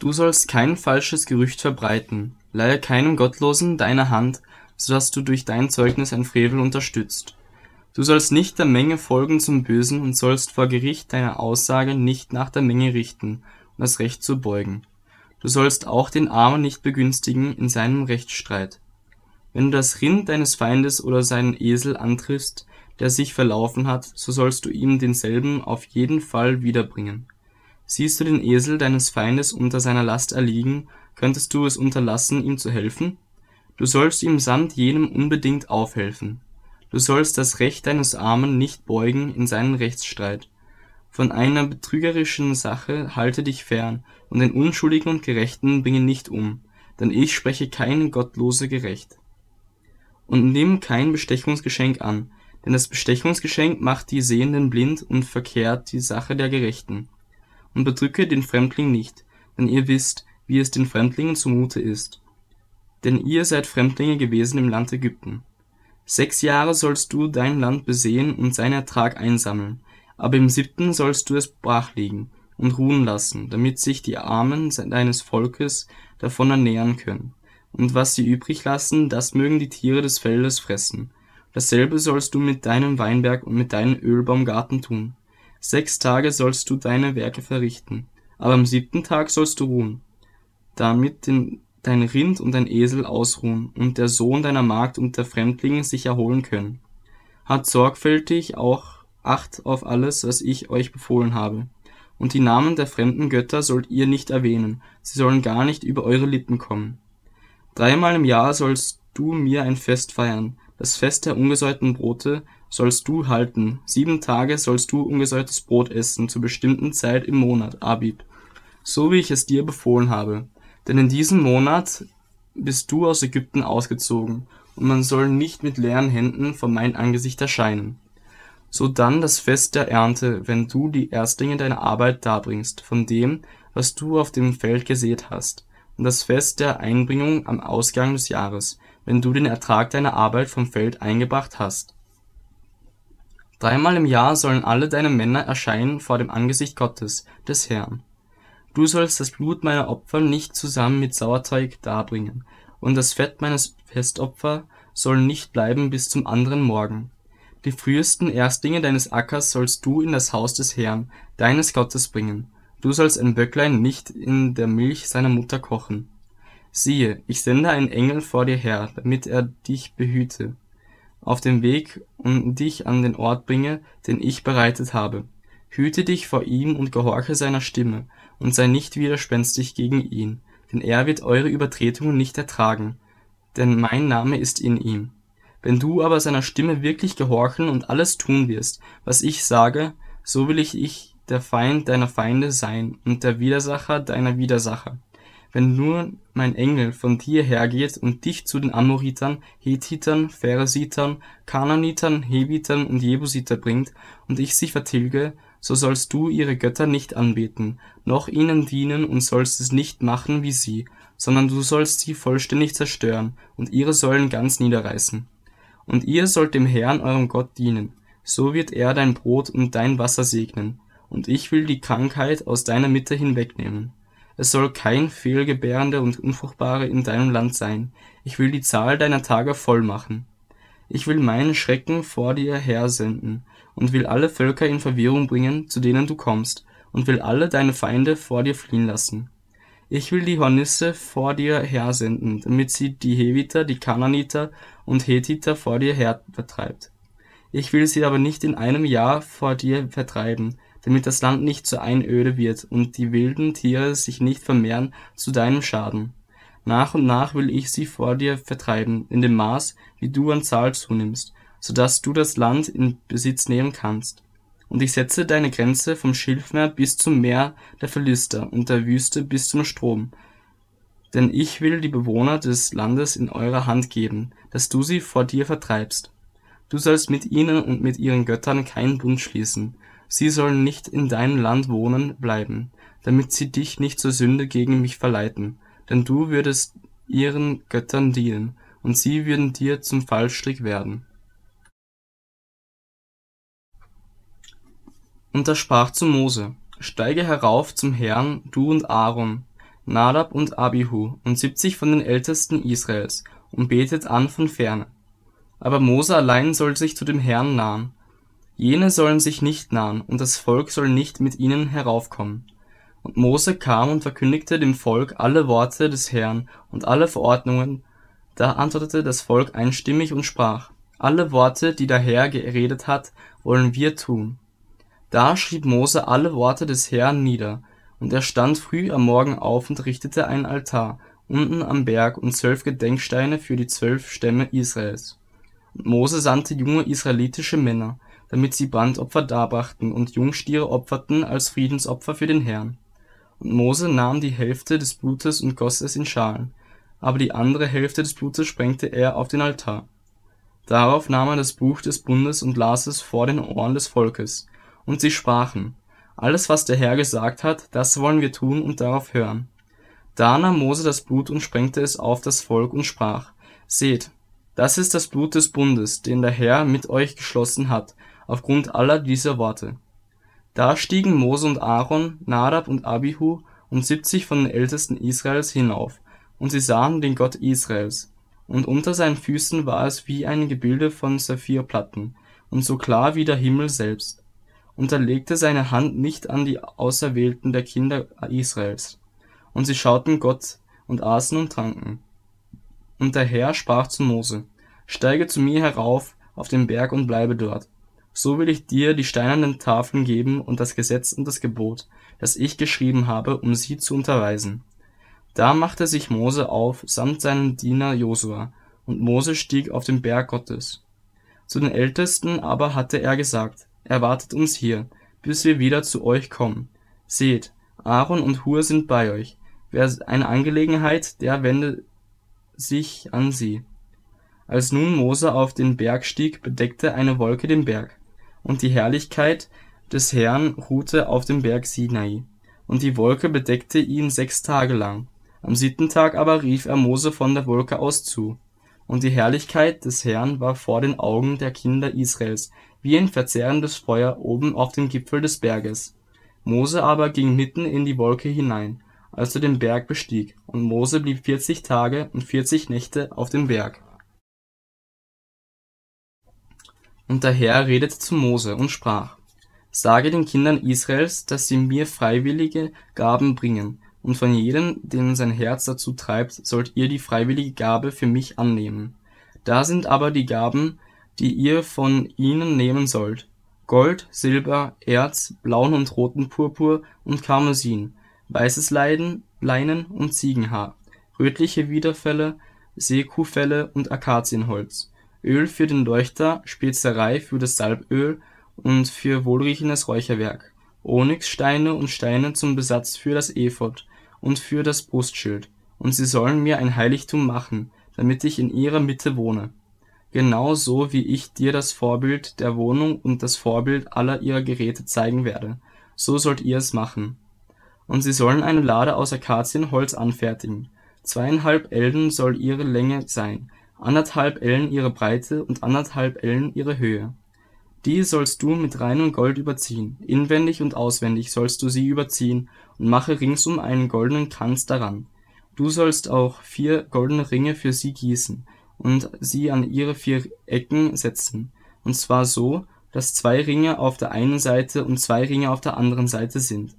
Du sollst kein falsches Gerücht verbreiten, leihe keinem Gottlosen deine Hand, so dass du durch dein Zeugnis ein Frevel unterstützt. Du sollst nicht der Menge folgen zum Bösen und sollst vor Gericht deine Aussage nicht nach der Menge richten, um das Recht zu beugen. Du sollst auch den Armen nicht begünstigen in seinem Rechtsstreit. Wenn du das Rind deines Feindes oder seinen Esel antriffst, der sich verlaufen hat, so sollst du ihm denselben auf jeden Fall wiederbringen. Siehst du den Esel deines Feindes unter seiner Last erliegen, könntest du es unterlassen, ihm zu helfen? Du sollst ihm samt jenem unbedingt aufhelfen. Du sollst das Recht deines Armen nicht beugen in seinen Rechtsstreit. Von einer betrügerischen Sache halte dich fern, und den Unschuldigen und Gerechten bringe nicht um, denn ich spreche keine Gottlose gerecht. Und nimm kein Bestechungsgeschenk an, denn das Bestechungsgeschenk macht die Sehenden blind und verkehrt die Sache der Gerechten und bedrücke den Fremdling nicht, denn ihr wisst, wie es den Fremdlingen zumute ist. Denn ihr seid Fremdlinge gewesen im Land Ägypten. Sechs Jahre sollst du dein Land besehen und seinen Ertrag einsammeln, aber im siebten sollst du es brachlegen und ruhen lassen, damit sich die Armen deines Volkes davon ernähren können. Und was sie übrig lassen, das mögen die Tiere des Feldes fressen. Dasselbe sollst du mit deinem Weinberg und mit deinem Ölbaumgarten tun. Sechs Tage sollst du deine Werke verrichten, aber am siebten Tag sollst du ruhen, damit dein Rind und dein Esel ausruhen und der Sohn deiner Magd und der Fremdlinge sich erholen können. Hat sorgfältig auch Acht auf alles, was ich euch befohlen habe. Und die Namen der fremden Götter sollt ihr nicht erwähnen, sie sollen gar nicht über eure Lippen kommen. Dreimal im Jahr sollst du mir ein Fest feiern, das Fest der ungesäuerten Brote, sollst du halten, sieben Tage sollst du ungesäuertes Brot essen, zur bestimmten Zeit im Monat, Abib, so wie ich es dir befohlen habe. Denn in diesem Monat bist du aus Ägypten ausgezogen, und man soll nicht mit leeren Händen vor mein Angesicht erscheinen. So dann das Fest der Ernte, wenn du die Erstlinge deiner Arbeit darbringst, von dem, was du auf dem Feld gesät hast, und das Fest der Einbringung am Ausgang des Jahres, wenn du den Ertrag deiner Arbeit vom Feld eingebracht hast. Dreimal im Jahr sollen alle deine Männer erscheinen vor dem Angesicht Gottes, des Herrn. Du sollst das Blut meiner Opfer nicht zusammen mit Sauerteig darbringen, und das Fett meines Festopfer soll nicht bleiben bis zum anderen Morgen. Die frühesten Erstlinge deines Ackers sollst du in das Haus des Herrn, deines Gottes bringen. Du sollst ein Böcklein nicht in der Milch seiner Mutter kochen. Siehe, ich sende einen Engel vor dir her, damit er dich behüte auf dem Weg und dich an den Ort bringe, den ich bereitet habe. Hüte dich vor ihm und gehorche seiner Stimme, und sei nicht widerspenstig gegen ihn, denn er wird eure Übertretungen nicht ertragen, denn mein Name ist in ihm. Wenn du aber seiner Stimme wirklich gehorchen und alles tun wirst, was ich sage, so will ich ich der Feind deiner Feinde sein und der Widersacher deiner Widersacher wenn nur mein Engel von dir hergeht und dich zu den Amoritern, Hethitern, Pharesitern, Kananitern, Hebitern und Jebusiter bringt, und ich sie vertilge, so sollst du ihre Götter nicht anbeten, noch ihnen dienen und sollst es nicht machen wie sie, sondern du sollst sie vollständig zerstören und ihre Säulen ganz niederreißen. Und ihr sollt dem Herrn eurem Gott dienen, so wird er dein Brot und dein Wasser segnen, und ich will die Krankheit aus deiner Mitte hinwegnehmen es soll kein Fehlgebärende und Unfruchtbare in deinem Land sein. Ich will die Zahl deiner Tage voll machen. Ich will meinen Schrecken vor dir hersenden und will alle Völker in Verwirrung bringen, zu denen du kommst, und will alle deine Feinde vor dir fliehen lassen. Ich will die Hornisse vor dir hersenden, damit sie die Heviter, die Kananiter und Hethiter vor dir her vertreibt. Ich will sie aber nicht in einem Jahr vor dir vertreiben, damit das Land nicht zur Einöde wird und die wilden Tiere sich nicht vermehren zu deinem Schaden. Nach und nach will ich sie vor dir vertreiben, in dem Maß, wie du an Zahl zunimmst, so dass du das Land in Besitz nehmen kannst. Und ich setze deine Grenze vom Schilfmeer bis zum Meer der Philister und der Wüste bis zum Strom. Denn ich will die Bewohner des Landes in eurer Hand geben, dass du sie vor dir vertreibst. Du sollst mit ihnen und mit ihren Göttern keinen Bund schließen, Sie sollen nicht in deinem Land wohnen bleiben, damit sie dich nicht zur Sünde gegen mich verleiten, denn du würdest ihren Göttern dienen, und sie würden dir zum Fallstrick werden. Und er sprach zu Mose, Steige herauf zum Herrn, du und Aaron, Nadab und Abihu und siebzig von den Ältesten Israels, und betet an von ferne. Aber Mose allein soll sich zu dem Herrn nahen. Jene sollen sich nicht nahen, und das Volk soll nicht mit ihnen heraufkommen. Und Mose kam und verkündigte dem Volk alle Worte des Herrn und alle Verordnungen. Da antwortete das Volk einstimmig und sprach, alle Worte, die der Herr geredet hat, wollen wir tun. Da schrieb Mose alle Worte des Herrn nieder, und er stand früh am Morgen auf und richtete einen Altar unten am Berg und zwölf Gedenksteine für die zwölf Stämme Israels. Und Mose sandte junge israelitische Männer, damit sie Brandopfer darbrachten und Jungstiere opferten als Friedensopfer für den Herrn. Und Mose nahm die Hälfte des Blutes und goss es in Schalen, aber die andere Hälfte des Blutes sprengte er auf den Altar. Darauf nahm er das Buch des Bundes und las es vor den Ohren des Volkes, und sie sprachen, alles, was der Herr gesagt hat, das wollen wir tun und darauf hören. Da nahm Mose das Blut und sprengte es auf das Volk und sprach, Seht, das ist das Blut des Bundes, den der Herr mit euch geschlossen hat, aufgrund aller dieser Worte. Da stiegen Mose und Aaron, Nadab und Abihu und siebzig von den Ältesten Israels hinauf, und sie sahen den Gott Israels. Und unter seinen Füßen war es wie ein Gebilde von Saphirplatten, und so klar wie der Himmel selbst und er legte seine Hand nicht an die Auserwählten der Kinder Israels. Und sie schauten Gott und aßen und tranken. Und der Herr sprach zu Mose, Steige zu mir herauf auf den Berg und bleibe dort. So will ich dir die steinernen Tafeln geben und das Gesetz und das Gebot, das ich geschrieben habe, um sie zu unterweisen. Da machte sich Mose auf samt seinem Diener Josua, und Mose stieg auf den Berg Gottes. Zu den Ältesten aber hatte er gesagt, erwartet uns hier, bis wir wieder zu euch kommen. Seht, Aaron und Hur sind bei euch. Wer eine Angelegenheit, der wende sich an sie. Als nun Mose auf den Berg stieg, bedeckte eine Wolke den Berg, und die Herrlichkeit des Herrn ruhte auf dem Berg Sinai. Und die Wolke bedeckte ihn sechs Tage lang. Am siebten Tag aber rief er Mose von der Wolke aus zu. Und die Herrlichkeit des Herrn war vor den Augen der Kinder Israels, wie ein verzehrendes Feuer oben auf dem Gipfel des Berges. Mose aber ging mitten in die Wolke hinein, als er den Berg bestieg, und Mose blieb vierzig Tage und vierzig Nächte auf dem Berg. Und der Herr redete zu Mose und sprach, Sage den Kindern Israels, dass sie mir freiwillige Gaben bringen, und von jedem, den sein Herz dazu treibt, sollt ihr die freiwillige Gabe für mich annehmen. Da sind aber die Gaben, die ihr von ihnen nehmen sollt: Gold, Silber, Erz, blauen und roten Purpur und Karmesin, weißes Leiden, Leinen und Ziegenhaar, rötliche Widerfelle, Seekuhfelle und Akazienholz, Öl für den Leuchter, Spezerei für das Salböl und für wohlriechendes Räucherwerk, Onyxsteine und Steine zum Besatz für das Ephod und für das Brustschild, und sie sollen mir ein Heiligtum machen, damit ich in ihrer Mitte wohne genau so wie ich dir das Vorbild der Wohnung und das Vorbild aller ihrer Geräte zeigen werde, so sollt ihr es machen. Und sie sollen eine Lade aus Akazienholz anfertigen. Zweieinhalb Ellen soll ihre Länge sein, anderthalb Ellen ihre Breite und anderthalb Ellen ihre Höhe. Die sollst du mit reinem Gold überziehen, inwendig und auswendig sollst du sie überziehen, und mache ringsum einen goldenen Kranz daran. Du sollst auch vier goldene Ringe für sie gießen, und sie an ihre vier Ecken setzen, und zwar so, dass zwei Ringe auf der einen Seite und zwei Ringe auf der anderen Seite sind.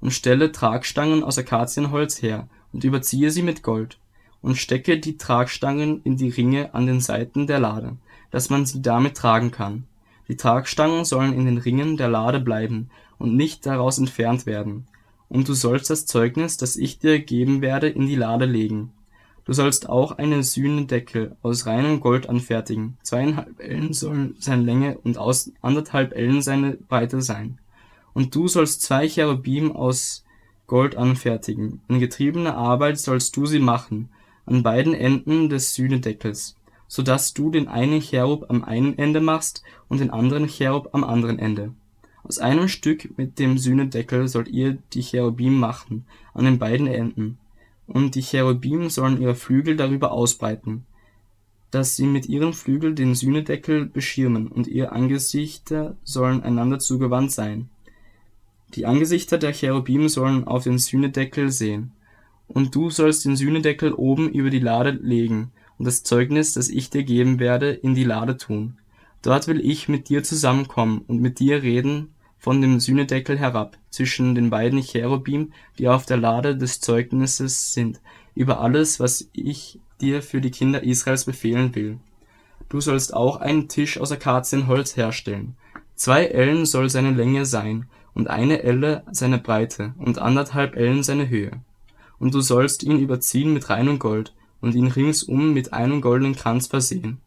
Und stelle Tragstangen aus Akazienholz her und überziehe sie mit Gold, und stecke die Tragstangen in die Ringe an den Seiten der Lade, dass man sie damit tragen kann. Die Tragstangen sollen in den Ringen der Lade bleiben und nicht daraus entfernt werden. Und du sollst das Zeugnis, das ich dir geben werde, in die Lade legen Du sollst auch einen Sühnedeckel aus reinem Gold anfertigen, zweieinhalb Ellen sollen seine Länge und aus anderthalb Ellen seine Breite sein. Und du sollst zwei Cherubim aus Gold anfertigen, in getriebener Arbeit sollst du sie machen, an beiden Enden des Sühnedeckels, so dass du den einen Cherub am einen Ende machst und den anderen Cherub am anderen Ende. Aus einem Stück mit dem Sühnedeckel sollt ihr die Cherubim machen, an den beiden Enden und die Cherubim sollen ihre Flügel darüber ausbreiten, dass sie mit ihren Flügeln den Sühnedeckel beschirmen, und ihre Angesichter sollen einander zugewandt sein. Die Angesichter der Cherubim sollen auf den Sühnedeckel sehen, Und du sollst den Sühnedeckel oben über die Lade legen und das Zeugnis, das ich dir geben werde, in die Lade tun. Dort will ich mit dir zusammenkommen und mit dir reden von dem Sühnedeckel herab, zwischen den beiden Cherubim, die auf der Lade des Zeugnisses sind, über alles, was ich dir für die Kinder Israels befehlen will. Du sollst auch einen Tisch aus Akazienholz herstellen. Zwei Ellen soll seine Länge sein, und eine Elle seine Breite, und anderthalb Ellen seine Höhe. Und du sollst ihn überziehen mit reinem Gold, und ihn ringsum mit einem goldenen Kranz versehen.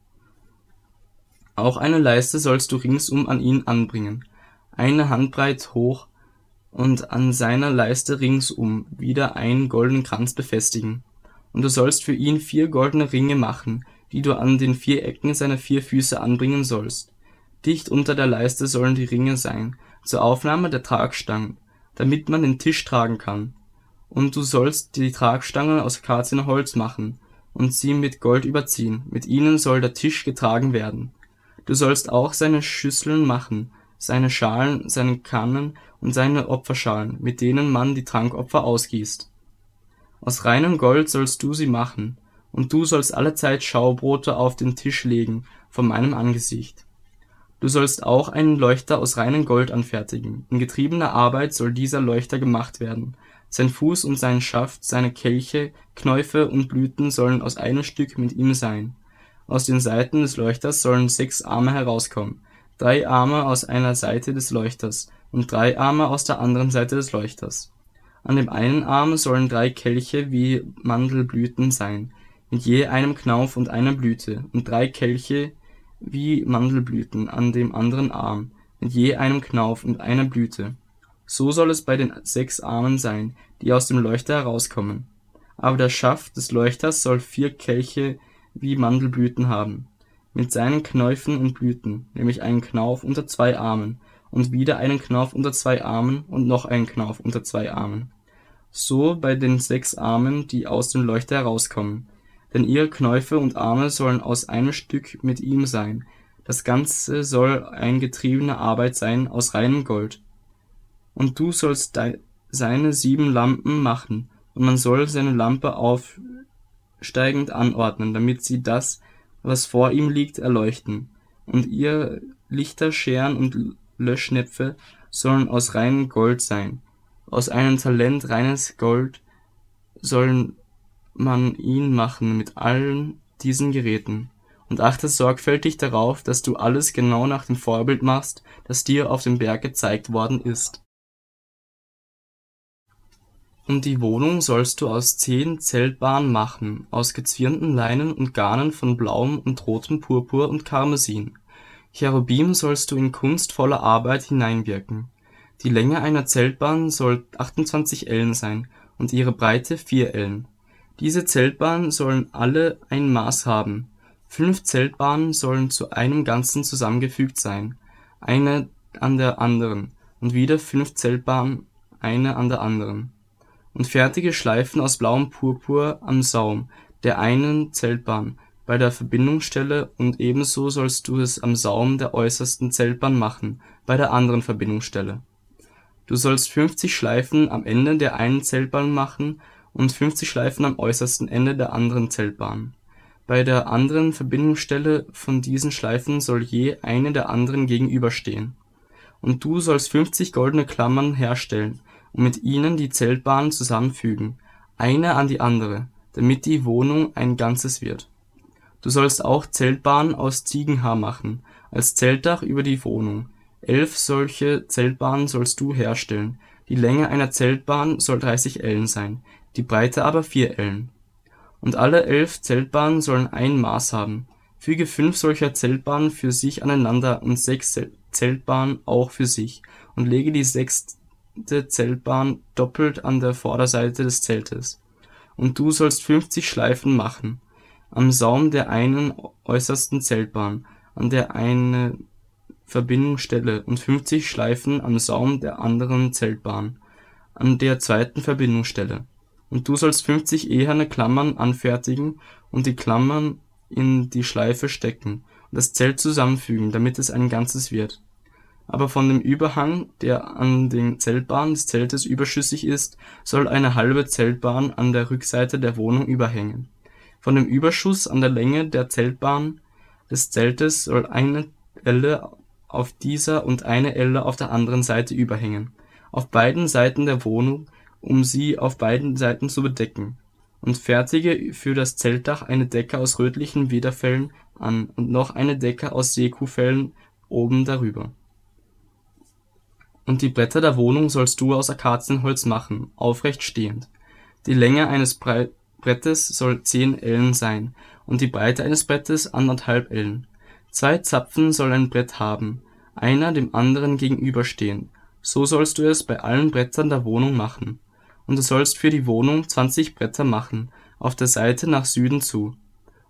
Auch eine Leiste sollst du ringsum an ihn anbringen, eine Handbreit hoch, und an seiner Leiste ringsum wieder einen goldenen Kranz befestigen. Und du sollst für ihn vier goldene Ringe machen, die du an den vier Ecken seiner vier Füße anbringen sollst. Dicht unter der Leiste sollen die Ringe sein, zur Aufnahme der Tragstangen, damit man den Tisch tragen kann. Und du sollst die Tragstangen aus Akazienholz machen und sie mit Gold überziehen, mit ihnen soll der Tisch getragen werden. Du sollst auch seine Schüsseln machen, seine Schalen, seine Kannen und seine Opferschalen, mit denen man die Trankopfer ausgießt. Aus reinem Gold sollst du sie machen, und du sollst allezeit Schaubrote auf den Tisch legen vor meinem Angesicht. Du sollst auch einen Leuchter aus reinem Gold anfertigen. In getriebener Arbeit soll dieser Leuchter gemacht werden. Sein Fuß und sein Schaft, seine Kelche, Knäufe und Blüten sollen aus einem Stück mit ihm sein. Aus den Seiten des Leuchters sollen sechs Arme herauskommen, drei Arme aus einer Seite des Leuchters und drei Arme aus der anderen Seite des Leuchters. An dem einen Arm sollen drei Kelche wie Mandelblüten sein, mit je einem Knauf und einer Blüte, und drei Kelche wie Mandelblüten an dem anderen Arm, mit je einem Knauf und einer Blüte. So soll es bei den sechs Armen sein, die aus dem Leuchter herauskommen. Aber der Schaft des Leuchters soll vier Kelche wie Mandelblüten haben, mit seinen Knäufen und Blüten, nämlich einen Knauf unter zwei Armen, und wieder einen Knauf unter zwei Armen und noch einen Knauf unter zwei Armen. So bei den sechs Armen, die aus dem Leuchter herauskommen, denn ihre Knäufe und Arme sollen aus einem Stück mit ihm sein. Das Ganze soll ein getriebene Arbeit sein aus reinem Gold. Und du sollst seine sieben Lampen machen, und man soll seine Lampe aufsteigend anordnen, damit sie das, was vor ihm liegt, erleuchten. Und ihr Lichterscheren und Löschnäpfe sollen aus reinem Gold sein. Aus einem Talent reines Gold sollen man ihn machen mit allen diesen Geräten. Und achte sorgfältig darauf, dass du alles genau nach dem Vorbild machst, das dir auf dem Berg gezeigt worden ist. Und die Wohnung sollst du aus zehn Zeltbahnen machen, aus gezwirnten Leinen und Garnen von blauem und rotem Purpur und Karmesin. Cherubim sollst du in kunstvoller Arbeit hineinwirken. Die Länge einer Zeltbahn soll 28 Ellen sein und ihre Breite vier Ellen. Diese Zeltbahnen sollen alle ein Maß haben. Fünf Zeltbahnen sollen zu einem Ganzen zusammengefügt sein, eine an der anderen, und wieder fünf Zeltbahnen, eine an der anderen. Und fertige Schleifen aus blauem Purpur am Saum der einen Zeltbahn bei der Verbindungsstelle und ebenso sollst du es am Saum der äußersten Zeltbahn machen bei der anderen Verbindungsstelle. Du sollst 50 Schleifen am Ende der einen Zeltbahn machen und 50 Schleifen am äußersten Ende der anderen Zeltbahn. Bei der anderen Verbindungsstelle von diesen Schleifen soll je eine der anderen gegenüberstehen. Und du sollst 50 goldene Klammern herstellen und mit ihnen die Zeltbahnen zusammenfügen, eine an die andere, damit die Wohnung ein Ganzes wird. Du sollst auch Zeltbahnen aus Ziegenhaar machen, als Zeltdach über die Wohnung. Elf solche Zeltbahnen sollst du herstellen. Die Länge einer Zeltbahn soll 30 Ellen sein, die Breite aber vier Ellen. Und alle elf Zeltbahnen sollen ein Maß haben. Füge fünf solcher Zeltbahnen für sich aneinander und sechs Zeltbahnen auch für sich, und lege die sechste Zeltbahn doppelt an der Vorderseite des Zeltes. Und du sollst fünfzig Schleifen machen, am Saum der einen äußersten Zeltbahn, an der eine Verbindungsstelle, und fünfzig Schleifen am Saum der anderen Zeltbahn, an der zweiten Verbindungsstelle und du sollst 50 eherne Klammern anfertigen und die Klammern in die Schleife stecken und das Zelt zusammenfügen, damit es ein Ganzes wird. Aber von dem Überhang, der an den Zeltbahnen des Zeltes überschüssig ist, soll eine halbe Zeltbahn an der Rückseite der Wohnung überhängen. Von dem Überschuss an der Länge der Zeltbahn des Zeltes soll eine Elle auf dieser und eine Elle auf der anderen Seite überhängen, auf beiden Seiten der Wohnung, um sie auf beiden Seiten zu bedecken, und fertige für das Zeltdach eine Decke aus rötlichen Wederfellen an und noch eine Decke aus Seekuhfellen oben darüber. Und die Bretter der Wohnung sollst du aus Akazienholz machen, aufrecht stehend. Die Länge eines Brettes soll zehn Ellen sein, und die Breite eines Brettes anderthalb Ellen. Zwei Zapfen soll ein Brett haben, einer dem anderen gegenüberstehen, so sollst du es bei allen Brettern der Wohnung machen. Und du sollst für die Wohnung zwanzig Bretter machen, auf der Seite nach Süden zu.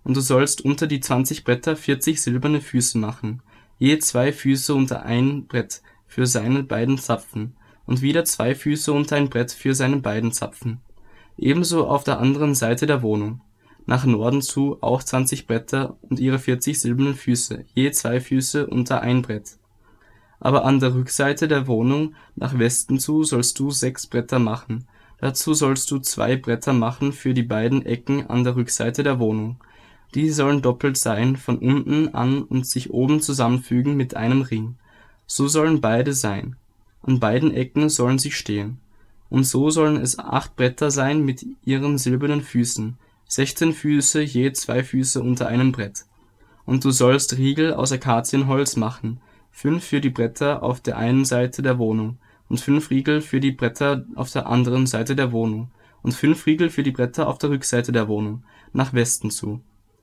Und du sollst unter die zwanzig Bretter vierzig silberne Füße machen, je zwei Füße unter ein Brett für seine beiden Zapfen, und wieder zwei Füße unter ein Brett für seine beiden Zapfen. Ebenso auf der anderen Seite der Wohnung, nach Norden zu, auch zwanzig Bretter und ihre vierzig silbernen Füße, je zwei Füße unter ein Brett. Aber an der Rückseite der Wohnung nach Westen zu sollst du sechs Bretter machen, dazu sollst du zwei Bretter machen für die beiden Ecken an der Rückseite der Wohnung. Die sollen doppelt sein, von unten an und sich oben zusammenfügen mit einem Ring so sollen beide sein. An beiden Ecken sollen sie stehen. Und so sollen es acht Bretter sein mit ihren silbernen Füßen, sechzehn Füße je zwei Füße unter einem Brett. Und du sollst Riegel aus Akazienholz machen, fünf für die Bretter auf der einen Seite der Wohnung und fünf Riegel für die Bretter auf der anderen Seite der Wohnung und fünf Riegel für die Bretter auf der Rückseite der Wohnung, nach Westen zu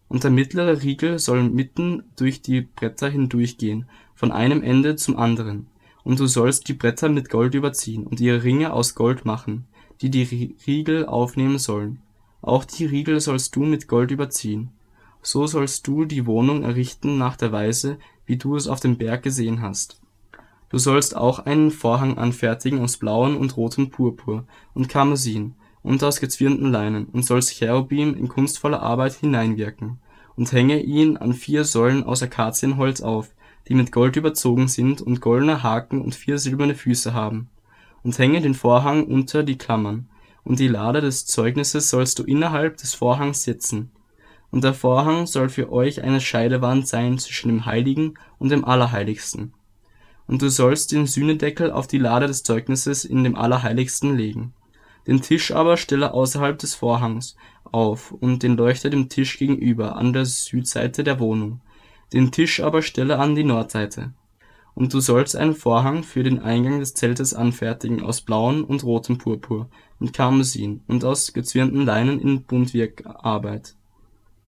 und der mittlere Riegel soll mitten durch die Bretter hindurchgehen, von einem Ende zum anderen. Und du sollst die Bretter mit Gold überziehen und ihre Ringe aus Gold machen, die die Riegel aufnehmen sollen. Auch die Riegel sollst du mit Gold überziehen. So sollst du die Wohnung errichten nach der Weise, wie du es auf dem Berg gesehen hast. Du sollst auch einen Vorhang anfertigen aus blauem und rotem Purpur und Karmesin und aus gezwirnten Leinen und sollst Cherubim in kunstvoller Arbeit hineinwirken, und hänge ihn an vier Säulen aus Akazienholz auf, die mit Gold überzogen sind und goldene Haken und vier silberne Füße haben. Und hänge den Vorhang unter die Klammern, und die Lade des Zeugnisses sollst du innerhalb des Vorhangs setzen. Und der Vorhang soll für euch eine Scheidewand sein zwischen dem Heiligen und dem Allerheiligsten. Und du sollst den Sühnedeckel auf die Lade des Zeugnisses in dem Allerheiligsten legen den Tisch aber stelle außerhalb des Vorhangs auf und den Leuchter dem Tisch gegenüber an der Südseite der Wohnung, den Tisch aber stelle an die Nordseite. Und du sollst einen Vorhang für den Eingang des Zeltes anfertigen aus blauem und rotem Purpur und Karmesin und aus gezwirnten Leinen in Buntwirkarbeit